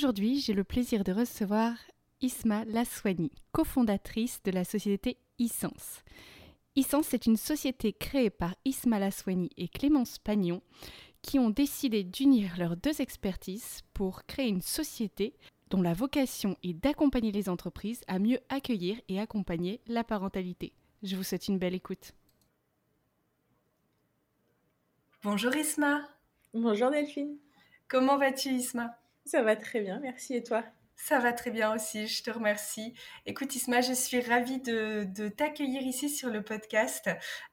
Aujourd'hui, j'ai le plaisir de recevoir Isma Laswani, cofondatrice de la société Essence. Essence est une société créée par Isma Laswani et Clémence Pagnon qui ont décidé d'unir leurs deux expertises pour créer une société dont la vocation est d'accompagner les entreprises à mieux accueillir et accompagner la parentalité. Je vous souhaite une belle écoute. Bonjour Isma. Bonjour Delphine. Comment vas-tu Isma? Ça va très bien, merci. Et toi? Ça va très bien aussi, je te remercie. Écoute Isma, je suis ravie de, t'accueillir ici sur le podcast.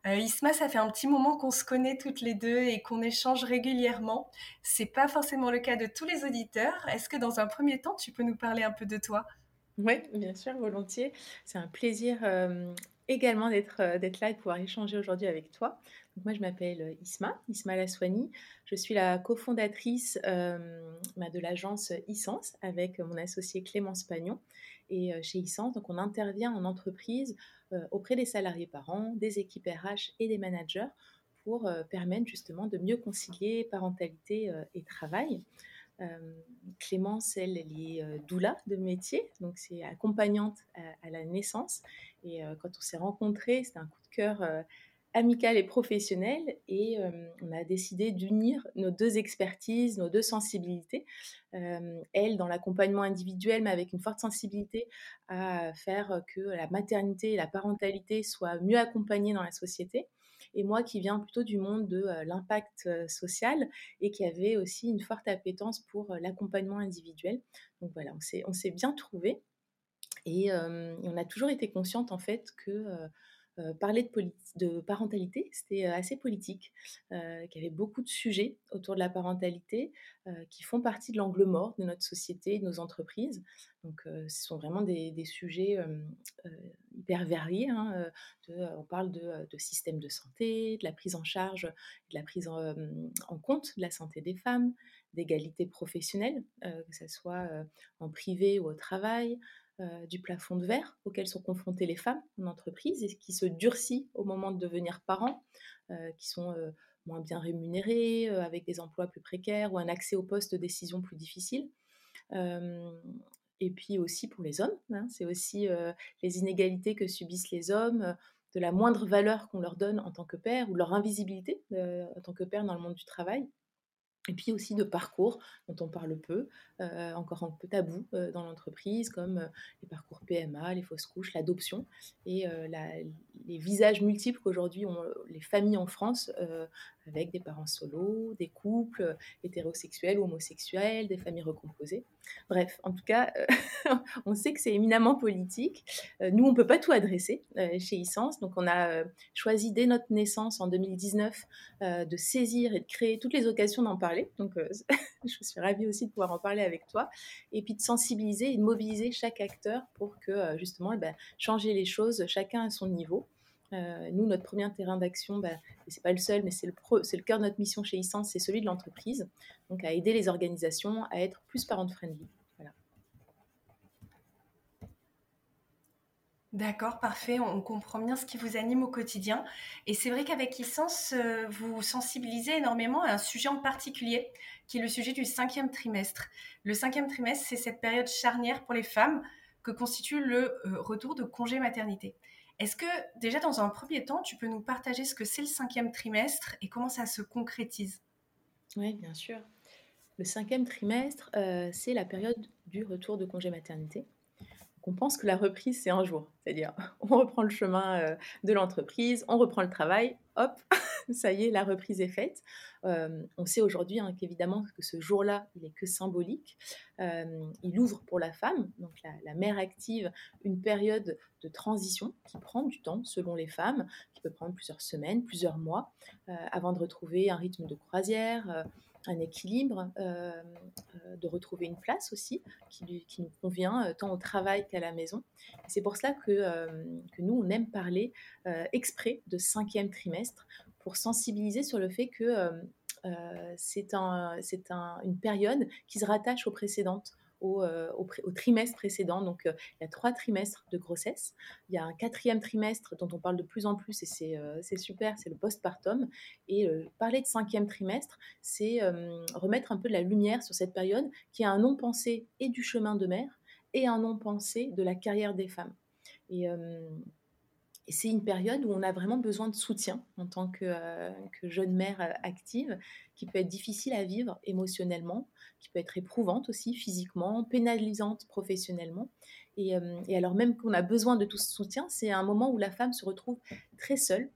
Euh, Isma, ça fait un petit moment qu'on se connaît toutes les deux et qu'on échange régulièrement. C'est pas forcément le cas de tous les auditeurs. Est-ce que dans un premier temps, tu peux nous parler un peu de toi? Oui, bien sûr, volontiers. C'est un plaisir euh, également d'être euh, d'être là et de pouvoir échanger aujourd'hui avec toi. Moi, je m'appelle euh, Isma, Isma Laswani. Je suis la cofondatrice euh, bah, de l'agence Essence avec mon associé Clémence Pagnon. Et chez Essence, donc on intervient en entreprise auprès des salariés parents, des équipes RH et des managers pour permettre justement de mieux concilier parentalité et travail. Clémence, elle, elle est doula de métier, donc c'est accompagnante à, la naissance. Et quand on s'est rencontrés, c'était un coup de cœur amical et professionnel et on a décidé d'unir nos deux expertises, nos deux sensibilités. elle dans l'accompagnement individuel mais avec une forte sensibilité à faire que la maternité et la parentalité soient mieux accompagnées dans la société et moi qui viens plutôt du monde de l'impact social et qui avait aussi une forte appétence pour l'accompagnement individuel. Donc voilà, on s'est bien trouvé et, on a toujours été consciente en fait que euh, parler de, parentalité, c'était euh, assez politique, euh, qu'il y avait beaucoup de sujets autour de la parentalité qui font partie de l'angle mort de notre société, de nos entreprises. Donc, ce sont vraiment des, sujets hyper variés. Hein, on parle de, de, système de santé, de la prise en charge, de la prise en, en compte de la santé des femmes, d'égalité professionnelle, que ce soit en privé ou au travail, euh, du plafond de verre auquel sont confrontées les femmes en entreprise et qui se durcit au moment de devenir parents, euh, qui sont euh, moins bien rémunérés, avec des emplois plus précaires ou un accès aux postes de décision plus difficile. et puis aussi pour les hommes, hein, c'est aussi les inégalités que subissent les hommes, de la moindre valeur qu'on leur donne en tant que père ou leur invisibilité en tant que père dans le monde du travail et puis aussi de parcours dont on parle peu, euh, encore un peu tabou euh, dans l'entreprise, comme euh, les parcours PMA, les fausses couches, l'adoption, et les visages multiples qu'aujourd'hui ont les familles en France, avec des parents solos, des couples hétérosexuels ou homosexuels, des familles recomposées. Bref, en tout cas, on sait que c'est éminemment politique. nous, on ne peut pas tout adresser chez Essence, donc on a choisi dès notre naissance en 2019 de saisir et de créer toutes les occasions d'en parler. Donc, je suis ravie aussi de pouvoir en parler avec toi, et puis de sensibiliser et de mobiliser chaque acteur pour que justement, eh ben, changer les choses, chacun à son niveau. Euh, nous, notre premier terrain d'action, bah, et c'est pas le seul, mais c'est le, cœur de notre mission chez Essence, c'est celui de l'entreprise. Donc, à aider les organisations à être plus parent-friendly. D'accord, parfait. On comprend bien ce qui vous anime au quotidien. Et c'est vrai qu'avec Essence, vous sensibilisez énormément à un sujet en particulier, qui est le sujet du cinquième trimestre. Le cinquième trimestre, c'est cette période charnière pour les femmes que constitue le euh, retour de congé maternité. Est-ce que déjà dans un premier temps, tu peux nous partager ce que c'est le cinquième trimestre et comment ça se concrétise? Oui, bien sûr. Le cinquième trimestre, euh, c'est la période du retour de congé maternité. on pense que la reprise, c'est un jour. C'est-à-dire, on reprend le chemin euh, de l'entreprise, on reprend le travail, hop, ça y est, la reprise est faite. Euh, on sait aujourd'hui hein, qu'évidemment que ce jour-là, il n'est que symbolique. Euh, il ouvre pour la femme, donc la, mère active, une période de transition qui prend du temps selon les femmes, qui peut prendre plusieurs semaines, plusieurs mois, avant de retrouver un rythme de croisière un équilibre, de retrouver une place aussi qui, nous convient tant au travail qu'à la maison. C'est pour cela que, nous, on aime parler exprès de cinquième trimestre pour sensibiliser sur le fait que c'est un, un, une période qui se rattache aux précédentes euh, au, trimestre précédent. Donc, euh, il y a trois trimestres de grossesse. Il y a un quatrième trimestre dont on parle de plus en plus et c'est euh, super, c'est le postpartum. Et parler de cinquième trimestre, c'est remettre un peu de la lumière sur cette période qui a un non-pensé et du chemin de mère et un non-pensé de la carrière des femmes. Et c'est une période où on a vraiment besoin de soutien en tant que, euh, jeune mère euh, active, qui peut être difficile à vivre émotionnellement, qui peut être éprouvante aussi physiquement, pénalisante professionnellement. Et, euh, alors même qu'on a besoin de tout ce soutien, c'est un moment où la femme se retrouve très seule,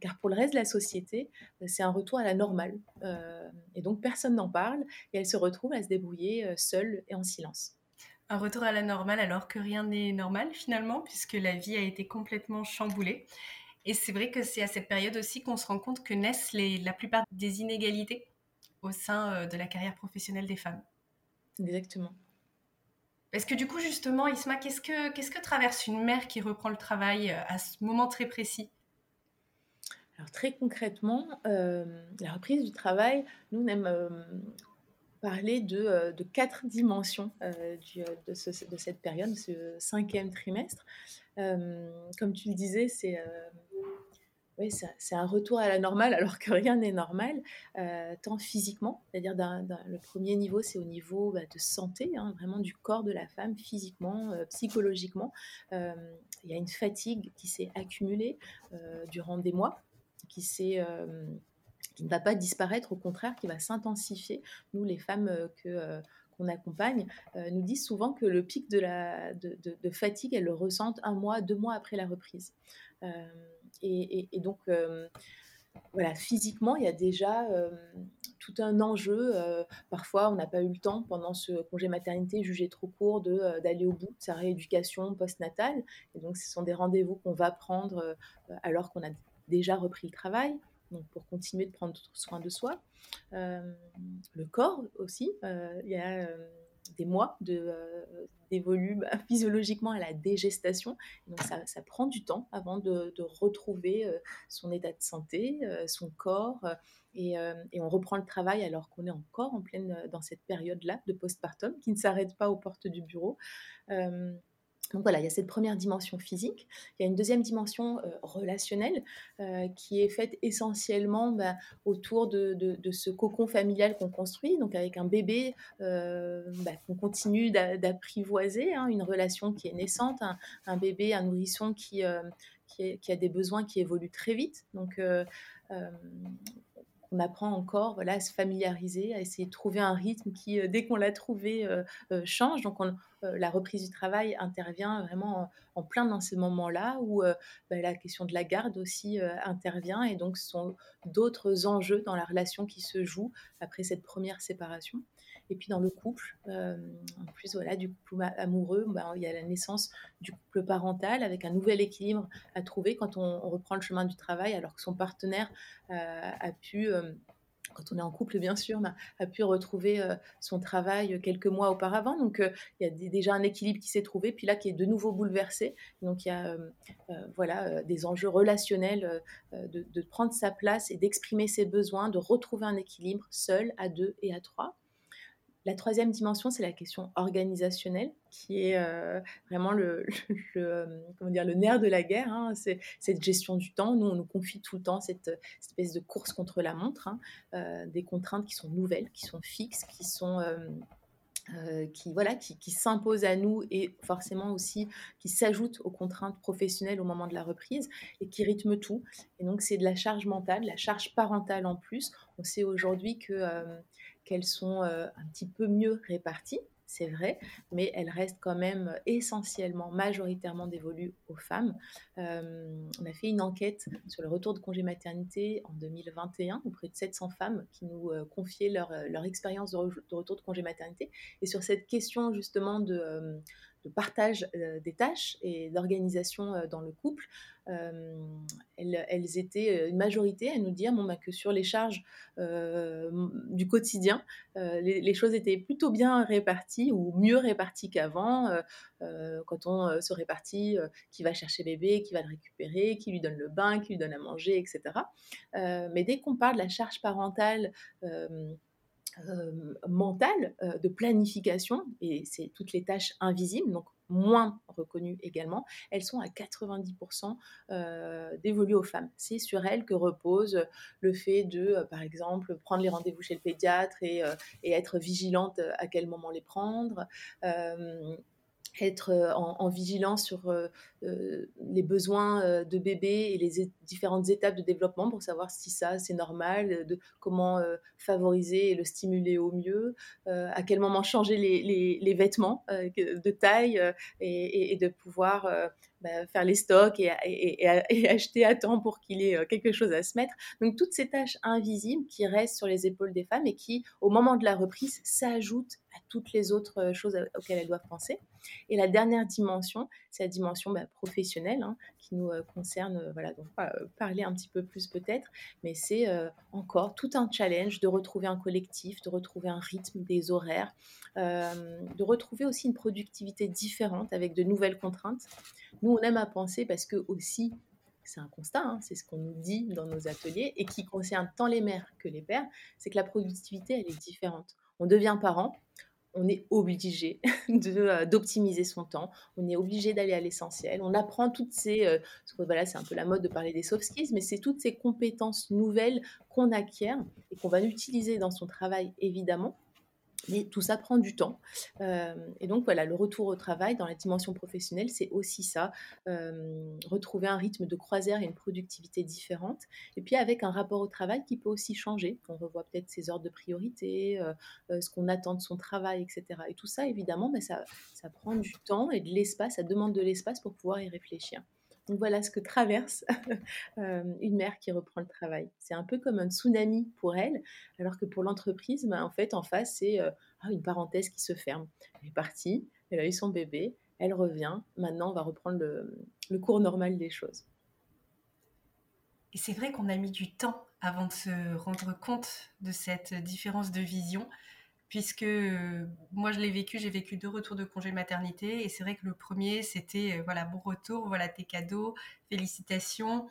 car pour le reste de la société, c'est un retour à la normale. et donc personne n'en parle, et elle se retrouve à se débrouiller seule et en silence un retour à la normale alors que rien n'est normal finalement, puisque la vie a été complètement chamboulée. Et c'est vrai que c'est à cette période aussi qu'on se rend compte que naissent les, la plupart des inégalités au sein euh, de la carrière professionnelle des femmes. Exactement. Est-ce que du coup, justement, Isma, qu'est-ce que, qu'est-ce que traverse une mère qui reprend le travail euh, à ce moment très précis? Alors très concrètement, euh, la reprise du travail, nous, on aime parler de, euh, de quatre dimensions euh, euh, de, de, cette période, ce cinquième trimestre. comme tu le disais, c'est oui, c'est un retour à la normale alors que rien n'est normal, tant physiquement, c'est-à-dire le premier niveau, c'est au niveau bah, de santé, hein, vraiment du corps de la femme, physiquement, psychologiquement. Il y a une fatigue qui s'est accumulée durant des mois, qui s'est qui ne va pas disparaître, au contraire, qui va s'intensifier. Nous, les femmes euh, que euh, qu'on accompagne, euh, nous disent souvent que le pic de, la, de, fatigue, elles le ressentent un mois, deux mois après la reprise. Et, et, donc, voilà, physiquement, il y a déjà tout un enjeu. parfois, on n'a pas eu le temps pendant ce congé maternité jugé trop court d'aller au bout de sa rééducation postnatale. Et donc, ce sont des rendez-vous qu'on va prendre alors qu'on a déjà repris le travail donc pour continuer de prendre soin de soi. Euh, le corps aussi, euh, il y a euh, des mois de, d'évoluer bah, physiologiquement à la dégestation. Donc ça, prend du temps avant de, de retrouver son état de santé, son corps, et, et, on reprend le travail alors qu'on est encore en pleine dans cette période-là de postpartum qui ne s'arrête pas aux portes du bureau. Donc voilà, il y a cette première dimension physique. Il y a une deuxième dimension euh, relationnelle euh, qui est faite essentiellement bah, autour de, ce cocon familial qu'on construit, donc avec un bébé euh, bah, qu'on continue d'apprivoiser, hein, une relation qui est naissante, un, bébé, un nourrisson qui, qui, qui, a des besoins qui évoluent très vite. Donc on apprend encore voilà, à se familiariser, à essayer de trouver un rythme qui, dès qu'on l'a trouvé, change. Donc on, euh, la reprise du travail intervient vraiment en, plein dans ces moments-là où euh, bah, la question de la garde aussi euh, intervient et donc ce sont d'autres enjeux dans la relation qui se jouent après cette première séparation. Et puis dans le couple, en plus voilà, du couple amoureux, bah, il y a la naissance du couple parental avec un nouvel équilibre à trouver quand on, reprend le chemin du travail alors que son partenaire a pu quand on est en couple, bien sûr, a pu retrouver euh, son travail quelques mois auparavant. Donc, euh, il y a déjà un équilibre qui s'est trouvé, puis là, qui est de nouveau bouleversé. Donc, il y a euh, voilà, des enjeux relationnels de, prendre sa place et d'exprimer ses besoins, de retrouver un équilibre seul, à deux et à trois. La troisième dimension, c'est la question organisationnelle, qui est euh, vraiment le, euh, comment dire, le nerf de la guerre. Hein. C'est cette gestion du temps. Nous, on nous confie tout le temps cette, espèce de course contre la montre, hein. euh, des contraintes qui sont nouvelles, qui sont fixes, qui sont qui voilà qui, à nous et forcément aussi qui s'ajoutent aux contraintes professionnelles au moment de la reprise et qui rythment tout. Et donc c'est de la charge mentale, la charge parentale en plus. On sait aujourd'hui que qu'elles sont euh, un petit peu mieux réparties, c'est vrai, mais elles restent quand même essentiellement, majoritairement dévolues aux femmes. Euh, on a fait une enquête sur le retour de congé maternité en 2021 auprès de 700 femmes qui nous euh, confiaient leur, leur expérience de, retour de congé maternité. Et sur cette question justement de, partage des tâches et d'organisation dans le couple, elles, étaient une majorité à nous dire bon, bah, que sur les charges du quotidien, les, choses étaient plutôt bien réparties ou mieux réparties qu'avant. quand on se répartit qui va chercher bébé, qui va le récupérer, qui lui donne le bain, qui lui donne à manger, etc. mais dès qu'on parle de la charge parentale, mentale de planification, et c'est toutes les tâches invisibles, donc moins reconnues également, elles sont à 90% euh, dévolues aux femmes. C'est sur elles que repose le fait de, par exemple, prendre les rendez-vous chez le pédiatre et, être vigilante à quel moment les prendre être en, vigilance sur les besoins de bébé et les différentes étapes de développement pour savoir si ça c'est normal, de comment favoriser et le stimuler au mieux, à quel moment changer les, vêtements de taille et, de pouvoir bah, faire les stocks et, et, acheter à temps pour qu'il ait quelque chose à se mettre. Donc toutes ces tâches invisibles qui restent sur les épaules des femmes et qui, au moment de la reprise, s'ajoutent à toutes les autres choses auxquelles elles doivent penser. Et la dernière dimension, c'est la dimension bah, professionnelle hein, nous concerne, voilà, donc on va parler un petit peu plus peut-être, mais c'est encore tout un challenge de retrouver un collectif, de retrouver un rythme, des horaires, de retrouver aussi une productivité différente avec de nouvelles contraintes. Nous, on aime à penser parce que aussi, c'est un constat, hein, c'est ce qu'on nous dit dans nos ateliers et qui concerne tant les mères que les pères, c'est que la productivité, elle est différente. On devient parent, on est obligé euh, d'optimiser son temps, on est obligé d'aller à l'essentiel, on apprend toutes ces, euh, voilà, c'est un peu la mode de parler des soft skills, mais c'est toutes ces compétences nouvelles qu'on acquiert et qu'on va utiliser dans son travail évidemment, mais tout ça prend du temps. Euh, et donc voilà, le retour au travail dans la dimension professionnelle, c'est aussi ça, euh, retrouver un rythme de croisière et une productivité différente. Et puis avec un rapport au travail qui peut aussi changer. On revoit peut-être ses ordres de priorité, euh, ce qu'on attend de son travail, etc. Et tout ça, évidemment, mais ça, ça prend du temps et de l'espace, ça demande de l'espace pour pouvoir y réfléchir. Voilà ce que traverse euh, une mère qui reprend le travail. C'est un peu comme un tsunami pour elle, alors que pour l'entreprise, ben, en fait, en face, c'est euh, ah, une parenthèse qui se ferme. Elle est partie, elle a eu son bébé, elle revient. Maintenant, on va reprendre le cours normal des choses. Et c'est vrai qu'on a mis du temps avant de se rendre compte de cette différence de vision puisque euh, moi je l'ai vécu, j'ai vécu deux retours de congé maternité et c'est vrai que le premier c'était euh, voilà bon retour, voilà tes cadeaux, félicitations,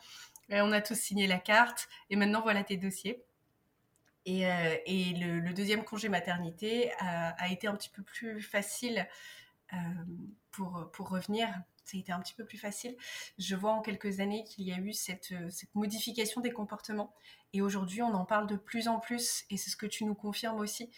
on a tous signé la carte et maintenant voilà tes dossiers. Et, euh, et le, deuxième congé maternité a, été un petit peu plus facile pour, pour revenir. Ça a été un petit peu plus facile. Je vois en quelques années qu'il y a eu cette, cette modification des comportements. Et aujourd'hui, on en parle de plus en plus. Et c'est ce que tu nous confirmes aussi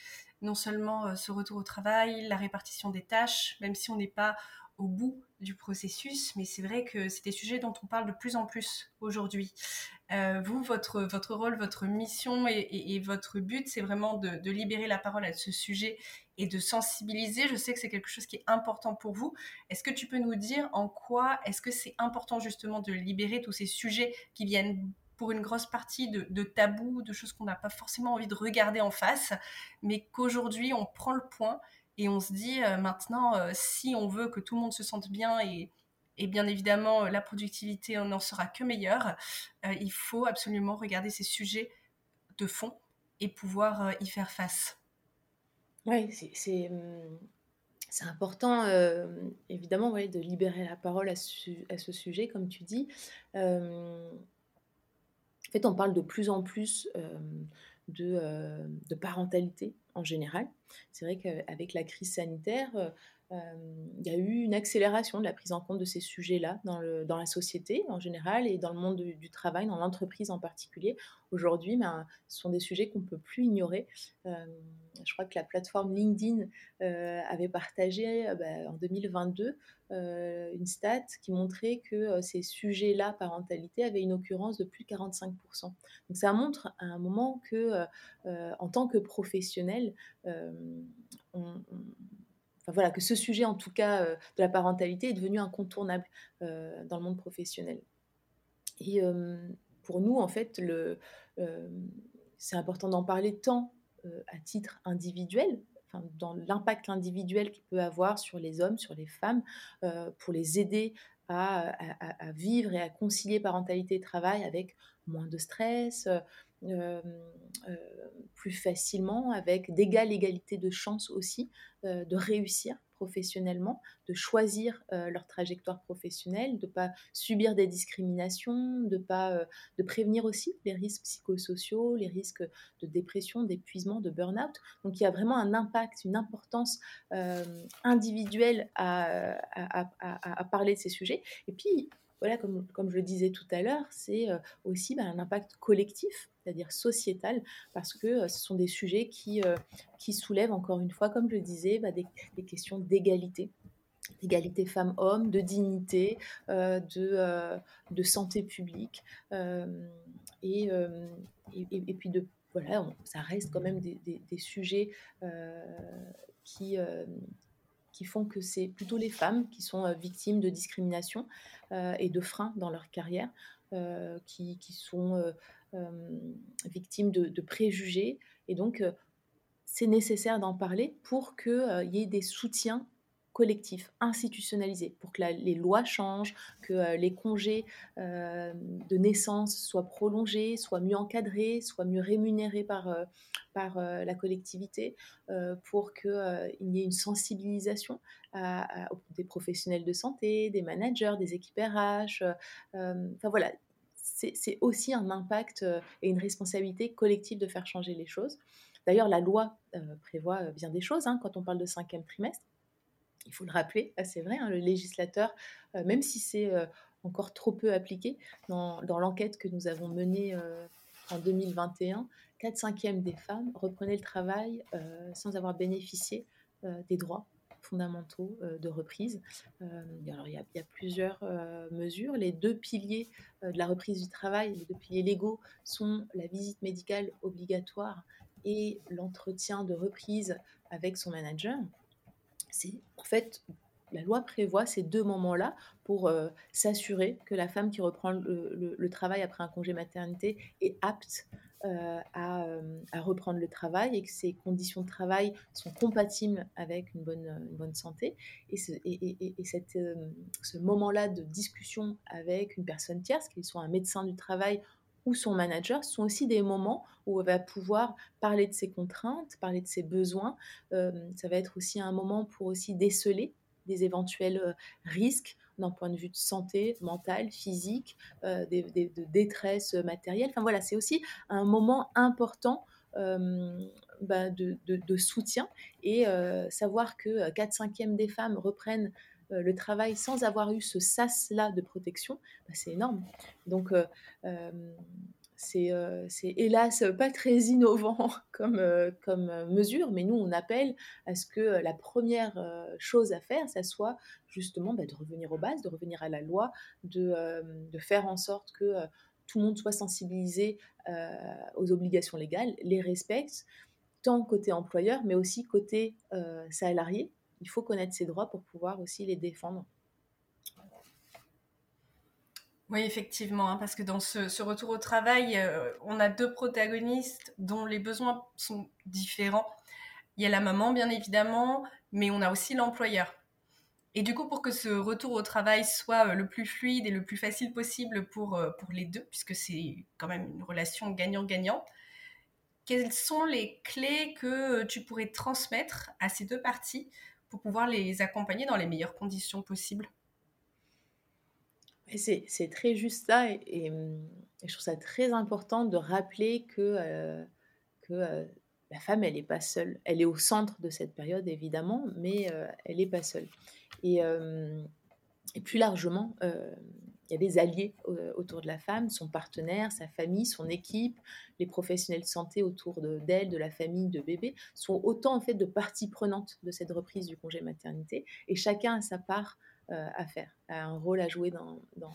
non seulement euh, ce retour au travail, la répartition des tâches, même si on n'est pas au bout du processus, mais c'est vrai que c'est des sujets dont on parle de plus en plus aujourd'hui. Euh, vous, votre, rôle, votre mission et, votre but, c'est vraiment de, libérer la parole à ce sujet et de sensibiliser. Je sais que c'est quelque chose qui est important pour vous. Est-ce que tu peux nous dire en quoi est-ce que c'est important justement de libérer tous ces sujets qui viennent pour une grosse partie de, tabous, de choses qu'on n'a pas forcément envie de regarder en face, mais qu'aujourd'hui on prend le point et on se dit euh, maintenant, euh, si on veut que tout le monde se sente bien et, bien évidemment la productivité n'en sera que meilleure, euh, il faut absolument regarder ces sujets de fond et pouvoir y faire face. Oui, c'est hum, important, évidemment, de libérer la parole à, à, ce sujet, comme tu dis. En fait, on parle de plus en plus de, de, parentalité en général. C'est vrai qu'avec la crise sanitaire, il y a eu une accélération de la prise en compte de ces sujets-là dans, la société en général et dans le monde du, travail, dans l'entreprise en particulier. Aujourd'hui, ben, ce sont des sujets qu'on ne peut plus ignorer. je crois que la plateforme LinkedIn avait partagé ben, en 2022 une stat qui montrait que ces sujets-là, parentalité, avaient une occurrence de plus de 45%. Donc ça montre à un moment que, en tant que professionnel, on voilà, que ce sujet, en tout cas, euh, de la parentalité est devenu incontournable euh, dans le monde professionnel. Et euh, pour nous, en fait, c'est important d'en parler tant à titre individuel, dans l'impact individuel qu'il peut avoir sur les hommes, sur les femmes, pour les aider à, vivre et à concilier parentalité et travail avec moins de stress, plus facilement, avec d'égale égalité de chances aussi de réussir professionnellement, de choisir leur trajectoire professionnelle, de ne pas subir des discriminations, de, pas, de prévenir aussi les risques psychosociaux, les risques de dépression, d'épuisement, de burn-out. Donc il y a vraiment un impact, une importance individuelle à, à, parler de ces sujets. Et puis, voilà, comme, comme, je le disais tout à l'heure, c'est aussi bah, un impact collectif c'est-à-dire sociétal, parce que euh, ce sont des sujets qui, euh, qui soulèvent, encore une fois, comme je le disais, bah, des, questions d'égalité. D'égalité femmes-hommes, de dignité, euh, de, de, santé publique, et, et, puis de voilà, ça reste quand même des, des, sujets qui, qui font que c'est plutôt les femmes qui sont victimes de discrimination et de freins dans leur carrière, qui, qui, sont victimes de, préjugés. Et donc, euh, c'est nécessaire d'en parler pour qu'il euh, y ait des soutiens collectifs, institutionnalisés, pour que les lois changent, que les congés de naissance soient prolongés, soient mieux encadrés, soient mieux rémunérés par, par la collectivité, pour qu'il y ait une sensibilisation des professionnels de santé, des managers, des équipes RH. Enfin voilà, c'est aussi un impact euh, et une responsabilité collective de faire changer les choses. D'ailleurs, la loi euh, prévoit euh, bien des choses hein, quand on parle de cinquième trimestre. Il faut le rappeler, c'est vrai, hein, le législateur, même si c'est encore trop peu appliqué, dans, dans l'enquête que nous avons menée en 2021, 4 cinquièmes des femmes reprenaient le travail sans avoir bénéficié des droits fondamentaux euh, de reprise. Euh, alors, il, y a, plusieurs euh, mesures. Les deux piliers de la reprise du travail, les deux piliers légaux, sont la visite médicale obligatoire et l'entretien de reprise avec son manager. C'est en fait la loi prévoit ces deux moments-là pour s'assurer que la femme qui reprend le, le, travail après un congé maternité est apte euh, euh, à, reprendre le travail et que ces conditions de travail sont compatibles avec une bonne, une bonne santé. Et, ce, et, euh, ce moment-là de discussion avec une personne tierce, qu'il soit un médecin du travail ou son manager, sont aussi des moments où on va pouvoir parler de ses contraintes, parler de ses besoins. ça va être aussi un moment pour aussi déceler des éventuels risques d'un point de vue de santé mentale, physique, euh, de détresse matérielle. Enfin voilà, c'est aussi un moment important euh, bah, de, soutien et euh, savoir que 4 cinquièmes des femmes reprennent le travail sans avoir eu ce sas-là de protection, bah, c'est énorme. Donc, euh, c'est hélas pas très innovant comme, euh, euh, mesure, mais nous, on appelle à ce que la première chose à faire, ça soit justement bah, de revenir aux bases, de revenir à la loi, de, de faire en sorte que tout le monde soit sensibilisé aux obligations légales, les respecte, tant côté employeur, mais aussi côté salarié. Il faut connaître ses droits pour pouvoir aussi les défendre. Oui, effectivement, hein, parce que dans ce, retour au travail, euh, on a deux protagonistes dont les besoins sont différents. Il y a la maman, bien évidemment, mais on a aussi l'employeur. Et du coup, pour que ce retour au travail soit euh, le plus fluide et le plus facile possible pour, euh, pour les deux, puisque c'est quand même une relation gagnant-gagnant, quelles sont les clés que tu pourrais transmettre à ces deux parties pour pouvoir les accompagner dans les meilleures conditions possibles? C'est très juste ça, et, je trouve ça très important de rappeler que, euh, euh, la femme, elle n'est pas seule. Elle est au centre de cette période, évidemment, mais euh, elle n'est pas seule. Et, et plus largement, il y a des alliés autour de la femme, son partenaire, sa famille, son équipe, les professionnels de santé autour d'elle, de, la famille, de bébé, sont autant en fait de parties prenantes de cette reprise du congé maternité, et chacun a sa part à faire, a un rôle à jouer dans, dans,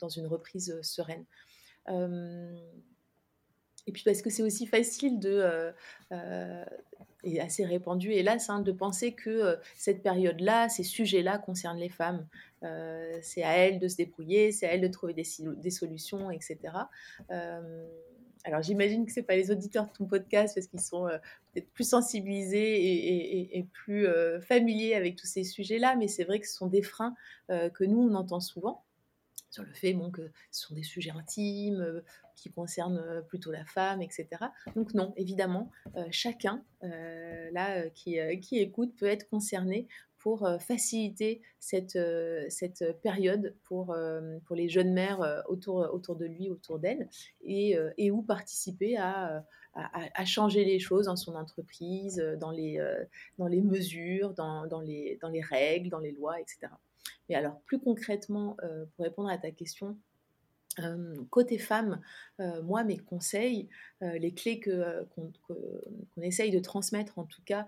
dans, une reprise euh, sereine. Euh, et puis parce que c'est aussi facile de, et assez répandu, hélas, hein, de penser que cette période-là, ces sujets-là concernent les femmes. c'est à elles de se débrouiller, c'est à elles de trouver des, des solutions, etc. alors j'imagine que ce n'est pas les auditeurs de ton podcast parce qu'ils sont peut-être plus sensibilisés et, plus familiers avec tous ces sujets-là, mais c'est vrai que ce sont des freins que nous, on entend souvent sur le fait bon, que ce sont des sujets intimes qui concernent plutôt la femme, etc. Donc non, évidemment, chacun là qui, qui écoute peut être concerné euh, faciliter cette, euh, cette période pour, euh, pour les jeunes mères autour, autour de lui, autour d'elle, et, et où participer à, à, changer les choses dans son entreprise, dans les, dans les mesures, dans, dans, les, dans les règles, dans les lois, etc. Mais alors, plus concrètement, pour répondre à ta question, côté femme, moi, mes conseils, les clés qu'on essaye de transmettre, en tout cas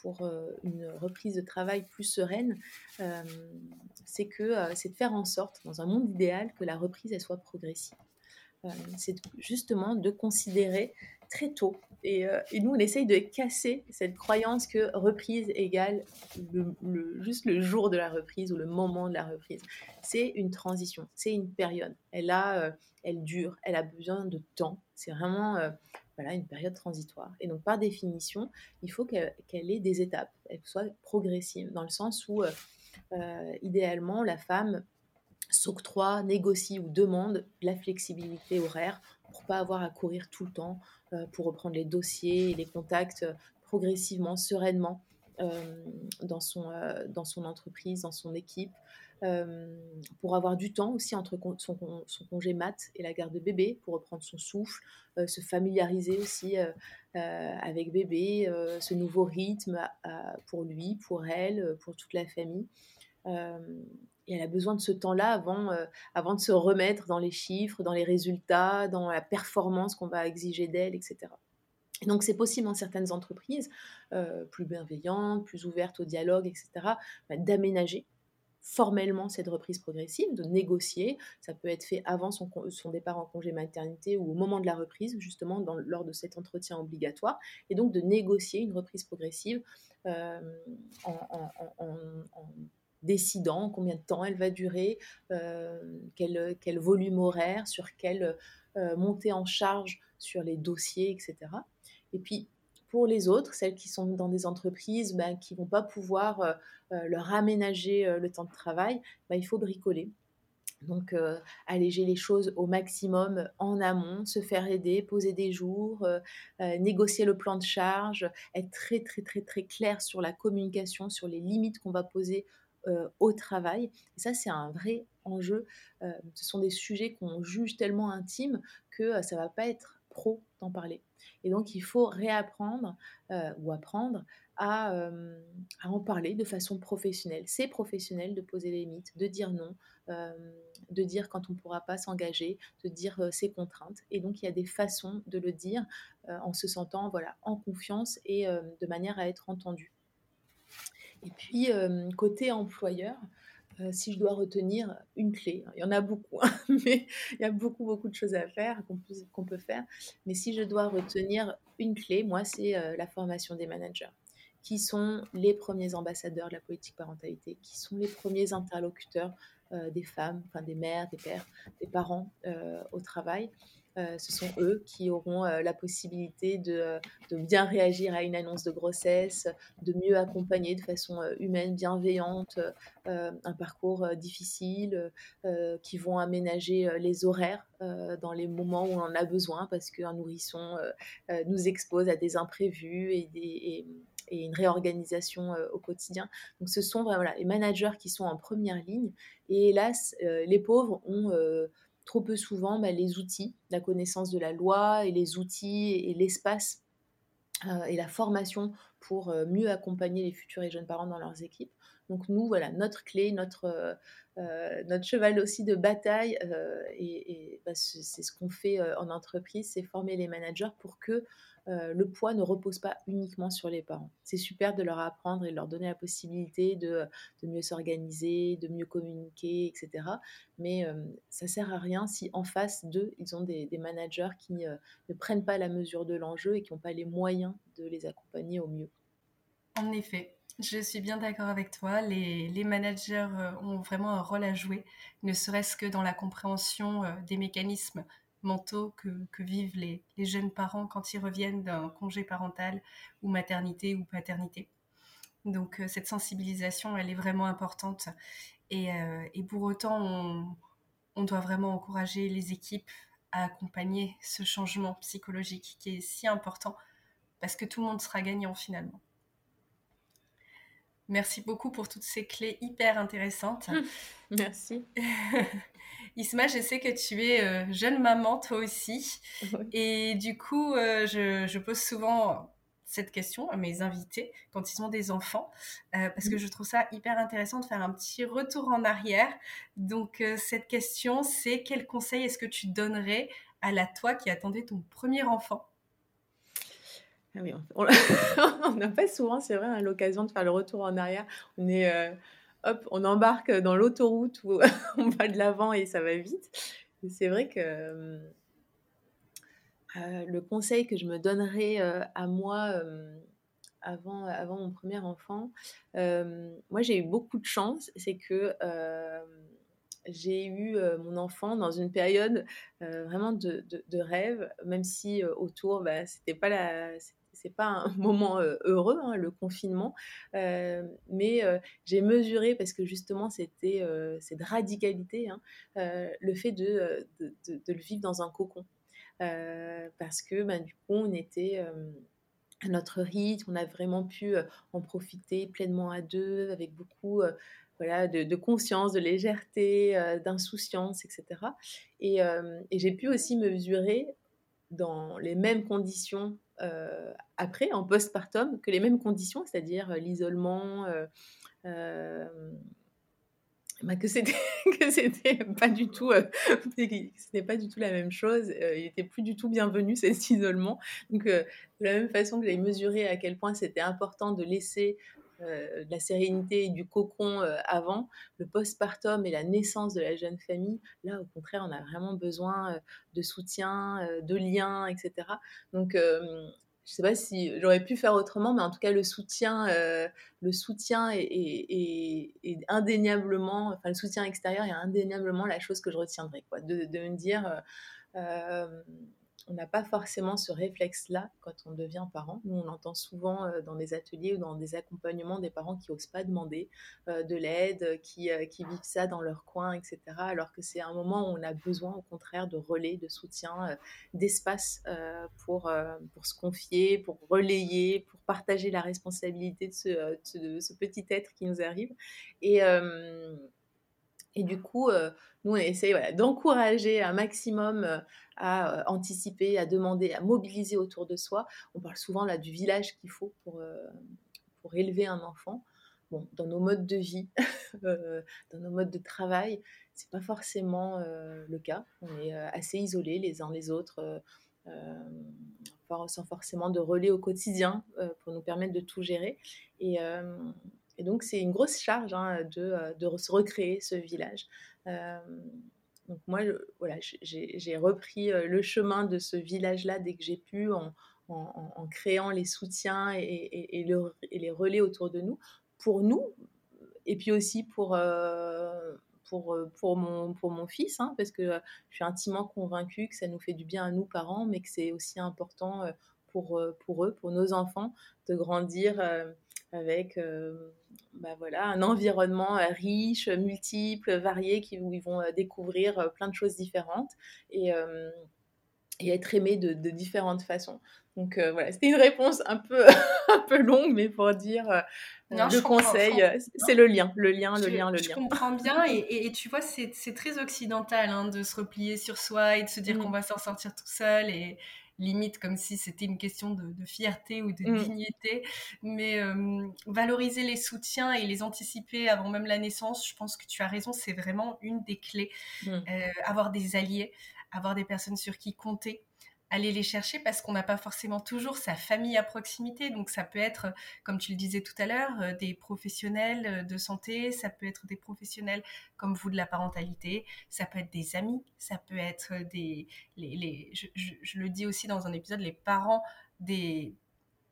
pour une reprise de travail plus sereine, c'est que c'est de faire en sorte, dans un monde idéal, que la reprise soit progressive. c'est justement de considérer très tôt. Euh, et, nous, on essaye de casser cette croyance que reprise égale le, juste le jour de la reprise ou le moment de la reprise. C'est une transition, c'est une période. Elle, a, euh, elle dure, elle a besoin de temps. C'est vraiment euh, voilà, une période transitoire. Et donc, par définition, il faut qu'elle ait des étapes, elle soit progressive, dans le sens où, idéalement, la femme s'octroie, négocie ou demande la flexibilité horaire pour pas avoir à courir tout le temps, euh, pour reprendre les dossiers et les contacts euh, progressivement, sereinement euh, dans, son, dans son entreprise, dans son équipe, pour avoir du temps aussi entre son, congé mat et la garde de bébé, pour reprendre son souffle, se familiariser aussi avec bébé, ce nouveau rythme pour lui, pour elle, pour toute la famille et elle a besoin de ce temps-là avant, euh, avant de se remettre dans les chiffres, dans les résultats, dans la performance qu'on va exiger d'elle, etc. Et donc c'est possible dans certaines entreprises euh, plus bienveillantes, plus ouvertes au dialogue, etc., bah, d'aménager formellement cette reprise progressive, de négocier. Ça peut être fait avant son, départ en congé maternité ou au moment de la reprise, justement lors de cet entretien obligatoire, et donc de négocier une reprise progressive euh, en décidant combien de temps elle va durer, euh, quel, quel, volume horaire, sur quelle euh, montée en charge sur les dossiers, etc. Et puis, pour les autres, celles qui sont dans des entreprises ben, qui ne vont pas pouvoir euh, leur aménager le temps de travail, ben, il faut bricoler. Donc, alléger les choses au maximum en amont, se faire aider, poser des jours, négocier le plan de charge, être très, très, très, très clair sur la communication, sur les limites qu'on va poser euh, au travail. Et ça, c'est un vrai enjeu. Euh, ce sont des sujets qu'on juge tellement intimes que euh, ça va pas être pro d'en parler. Et donc, il faut réapprendre ou apprendre à, en parler de façon professionnelle. C'est professionnel de poser les limites, de dire non, de dire quand on ne pourra pas s'engager, de dire ses contraintes. Et donc, il y a des façons de le dire en se sentant voilà, en confiance et de manière à être entendu. Et puis, euh, côté employeur, euh, si je dois retenir une clé, il y en a beaucoup, hein, mais il y a beaucoup, beaucoup de choses à faire, qu'on peut, faire. Mais si je dois retenir une clé, moi, c'est euh, la formation des managers, qui sont les premiers ambassadeurs de la politique parentalité, qui sont les premiers interlocuteurs des femmes, enfin des mères, des pères, des parents au travail. Euh, ce sont eux qui auront euh, la possibilité de, bien réagir à une annonce de grossesse, de mieux accompagner de façon euh, humaine, bienveillante, un parcours difficile, qui vont aménager les horaires dans les moments où on en a besoin parce qu'un nourrisson nous expose à des imprévus et, une réorganisation au quotidien. Donc ce sont les managers qui sont en première ligne. Et hélas, les pauvres ont trop peu souvent bah, les outils, la connaissance de la loi et les outils et, l'espace euh, et la formation pour euh, mieux accompagner les futurs et jeunes parents dans leurs équipes. Donc nous, voilà, notre clé, notre, euh, notre cheval aussi de bataille, et, bah, c'est ce qu'on fait en entreprise, c'est former les managers pour que euh, le poids ne repose pas uniquement sur les parents. C'est super de leur apprendre et de leur donner la possibilité de, mieux s'organiser, de mieux communiquer, etc. Mais euh, ça sert à rien si en face d'eux, ils ont des, managers qui euh, ne prennent pas la mesure de l'enjeu et qui n'ont pas les moyens de les accompagner au mieux. En effet, je suis bien d'accord avec toi. Les, managers ont vraiment un rôle à jouer, ne serait-ce que dans la compréhension des mécanismes mentaux que, vivent les, jeunes parents quand ils reviennent d'un congé parental ou maternité ou paternité. Donc euh, cette sensibilisation, elle est vraiment importante. Et, pour autant, on, doit vraiment encourager les équipes à accompagner ce changement psychologique qui est si important parce que tout le monde sera gagnant finalement. Merci beaucoup pour toutes ces clés hyper intéressantes. Merci. Isma, je sais que tu es euh, jeune maman toi aussi. Et du coup, euh, je, pose souvent cette question à mes invités quand ils ont des enfants, euh, parce que je trouve ça hyper intéressant de faire un petit retour en arrière. Donc, cette question, c'est quel conseil est-ce que tu donnerais à la toi qui attendait ton premier enfant? Ah on n'a pas souvent, c'est vrai, l'occasion de faire le retour en arrière. On est, euh, hop, on embarque dans l'autoroute où on va de l'avant et ça va vite. C'est vrai que euh, le conseil que je me donnerais euh, à moi avant, avant mon premier enfant, moi j'ai eu beaucoup de chance, c'est que j'ai eu mon enfant dans une période vraiment de, de, rêve, même si autour, bah, c'était pas la, c'est pas un moment heureux, hein, le confinement, mais j'ai mesuré, parce que justement c'était cette radicalité, hein, le fait de, de, le vivre dans un cocon. parce que ben, du coup, on était à notre rythme, on a vraiment pu en profiter pleinement à deux, avec beaucoup voilà, de, conscience, de légèreté, d'insouciance, etc. Et, j'ai pu aussi mesurer dans les mêmes conditions après, en postpartum, que les mêmes conditions, c'est-à-dire euh, l'isolement, euh, bah, que c'était que c'était pas du tout ce pas du tout la même chose il était plus du tout bienvenu cet isolement. Donc de la même façon que j'avais mesuré à quel point c'était important de laisser de la sérénité et du cocon avant, le postpartum et la naissance de la jeune famille, là au contraire, on a vraiment besoin de soutien, de liens, etc. Donc je sais pas si j'aurais pu faire autrement, mais en tout cas, le soutien, le soutien est, indéniablement, enfin, le soutien extérieur est indéniablement la chose que je retiendrai, quoi. De me dire, on n'a pas forcément ce réflexe-là quand on devient parent. Nous, on entend souvent euh, dans des ateliers ou dans des accompagnements des parents qui n'osent pas demander euh, de l'aide, qui, euh, qui, vivent ça dans leur coin, etc. Alors que c'est un moment où on a besoin, au contraire, de relais, de soutien, d'espace pour, pour se confier, pour relayer, pour partager la responsabilité de ce, de ce petit être qui nous arrive. Et et du coup, euh, nous, on essaie d'encourager un maximum euh, à euh, anticiper, à demander, à mobiliser autour de soi. On parle souvent là du village qu'il faut pour, pour élever un enfant. Bon, dans nos modes de vie, dans nos modes de travail, c'est pas forcément le cas. On est assez isolés les uns les autres, sans forcément de relais au quotidien pour nous permettre de tout gérer. Et, et donc, c'est une grosse charge hein, de, euh, de, recréer ce village. Euh, donc, moi, voilà, j'ai repris euh, le chemin de ce village-là dès que j'ai pu en, en, créant les soutiens et, et, le, et, les relais autour de nous, pour nous, et puis aussi pour, pour, pour, mon, pour mon fils, hein, parce que je suis intimement convaincue que ça nous fait du bien à nous, parents, mais que c'est aussi important pour, pour eux, pour nos enfants, de grandir avec euh, bah voilà, un environnement euh, riche, multiple, varié, qui, où ils vont euh, découvrir plein de choses différentes et, et être aimés de, de, différentes façons. Donc voilà, c'était une réponse un peu, un peu longue, mais pour dire le conseil, c'est le lien, le lien, le lien, le lien. Je comprends bien, et, et, tu vois, c'est très occidental hein, de se replier sur soi et de se dire mmh. qu'on va s'en sortir tout seul. Et, limite comme si c'était une question de, fierté ou de mm. dignité. Mais euh, valoriser les soutiens et les anticiper avant même la naissance, je pense que tu as raison, c'est vraiment une des clés. Mm. Euh, avoir des alliés, avoir des personnes sur qui compter aller les chercher parce qu'on n'a pas forcément toujours sa famille à proximité. Donc ça peut être, comme tu le disais tout à l'heure, euh, des professionnels euh, de santé, ça peut être des professionnels comme vous de la parentalité, ça peut être des amis, ça peut être des... Les, je, le dis aussi dans un épisode, les parents des,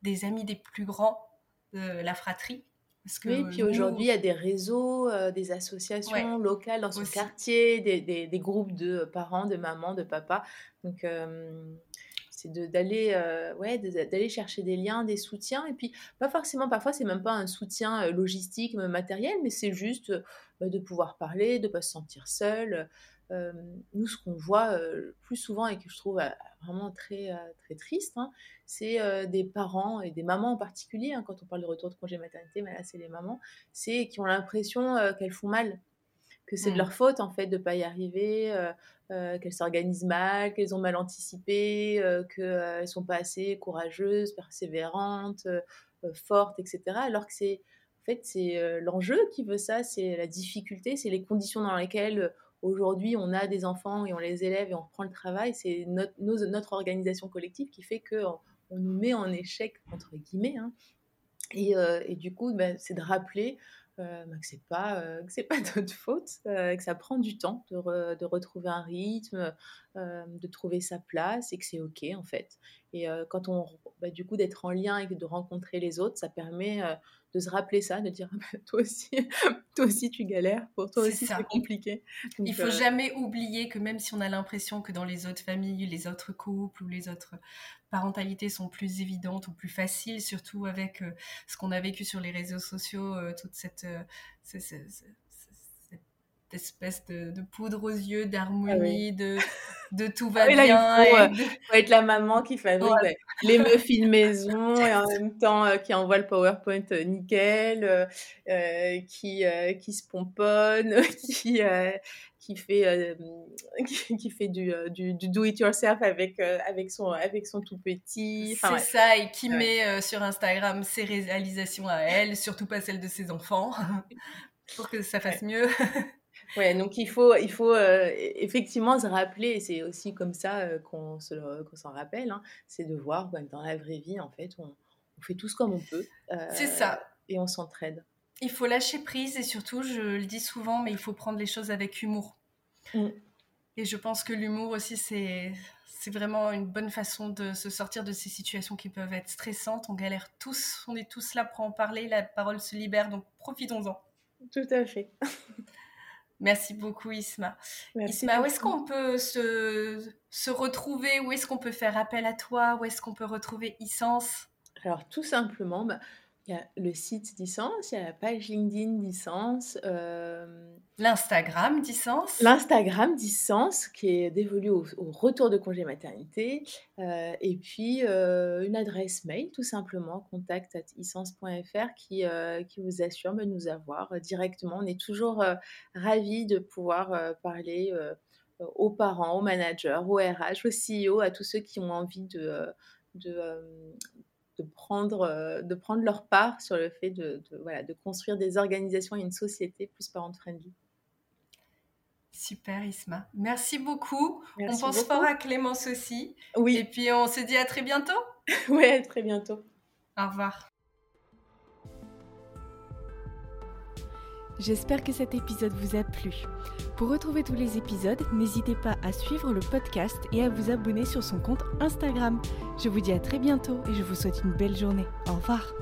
des amis des plus grands de la fratrie oui, puis aujourd'hui, il y a des réseaux, euh, des associations locales dans son quartier, des, des, groupes de parents, de mamans, de papas. Donc, c'est d'aller euh, ouais, chercher des liens, des soutiens. Et puis, pas forcément, parfois, c'est même pas un soutien euh, logistique, matériel, mais c'est juste bah, de pouvoir parler, de ne pas se sentir seul. nous, ce qu'on voit plus souvent et que je trouve vraiment très, très triste, hein, c'est des parents et des mamans en particulier, hein, quand on parle de retour de congé maternité, mais là c'est les mamans, c'est qui ont l'impression qu'elles font mal, que c'est de mmh. leur faute en fait de pas y arriver, qu'elles s'organisent mal, qu'elles ont mal anticipé, qu'elles ne sont pas assez courageuses, persévérantes, fortes, etc. Alors que c'est en fait c'est l'enjeu qui veut ça, c'est la difficulté, c'est les conditions dans lesquelles aujourd'hui on a des enfants et on les élève et on reprend le travail, c'est notre, notre organisation collective qui fait que on nous met en échec, entre guillemets. Hein. Et, euh, et, du coup, bah, c'est de rappeler euh, bah, que c'est pas euh, que c'est pas notre faute, que ça prend du temps de retrouver un rythme, de trouver sa place et que c'est ok en fait. Et quand on bah, du coup d'être en lien et de rencontrer les autres, ça permet de se rappeler ça, de dire ah bah, toi aussi, toi aussi tu galères, pour toi aussi c'est compliqué. Il faut euh, jamais oublier que même si on a l'impression que dans les autres familles, les autres couples ou les autres parentalités sont plus évidentes ou plus faciles, surtout avec euh, ce qu'on a vécu sur les réseaux sociaux, euh, toute cette, espèce de, poudre aux yeux, d'harmonie, ah de, de tout va bien. il faut, être la maman qui fabrique les muffins maison et en même temps euh, qui envoie le PowerPoint euh, nickel, euh, qui, qui se pomponne, qui, qui fait, qui, fait du, du, do-it-yourself avec, avec, son, avec son tout petit. C'est ça, et qui met sur Instagram ses réalisations à elle, surtout pas celles de ses enfants, pour que ça fasse mieux. Ouais, donc il faut, il faut euh, effectivement se rappeler, et c'est aussi comme ça euh, qu'on s'en rappelle, hein, c'est de voir que dans la vraie vie, en fait, on, on fait tous comme on peut. c'est ça. Euh, et on s'entraide. Il faut lâcher prise et surtout, je le dis souvent, mais il faut prendre les choses avec humour. Mmh. Et je pense que l'humour aussi, c'est c'est vraiment une bonne façon de se sortir de ces situations qui peuvent être stressantes. On galère tous, on est tous là pour en parler, la parole se libère, donc profitons-en. Tout à fait. Merci beaucoup Isma. Isma, où est-ce qu'on peut se, se, retrouver? Où est-ce qu'on peut faire appel à toi? Où est-ce qu'on peut retrouver Essence? Alors tout simplement, bah, il y a le site d'Essence, il y a la page LinkedIn d'Essence. Euh, L'Instagram d'Essence. L'Instagram d'Essence qui est dévolu au, retour de congé maternité. Euh, et puis euh, une adresse mail tout simplement, contact.essence.fr qui, qui vous assure de nous avoir directement. On est toujours ravis de pouvoir parler aux parents, aux managers, aux RH, aux CEO, à tous ceux qui ont envie de, de, de prendre, euh, de prendre leur part sur le fait de, voilà, de construire des organisations et une société plus parent-friendly. Super Isma. Merci beaucoup. on pense fort à Clémence aussi. Oui. Et puis on se dit à très bientôt. oui, à très bientôt. Au revoir. J'espère que cet épisode vous a plu. Pour retrouver tous les épisodes, n'hésitez pas à suivre le podcast et à vous abonner sur son compte Instagram. Je vous dis à très bientôt et je vous souhaite une belle journée. Au revoir.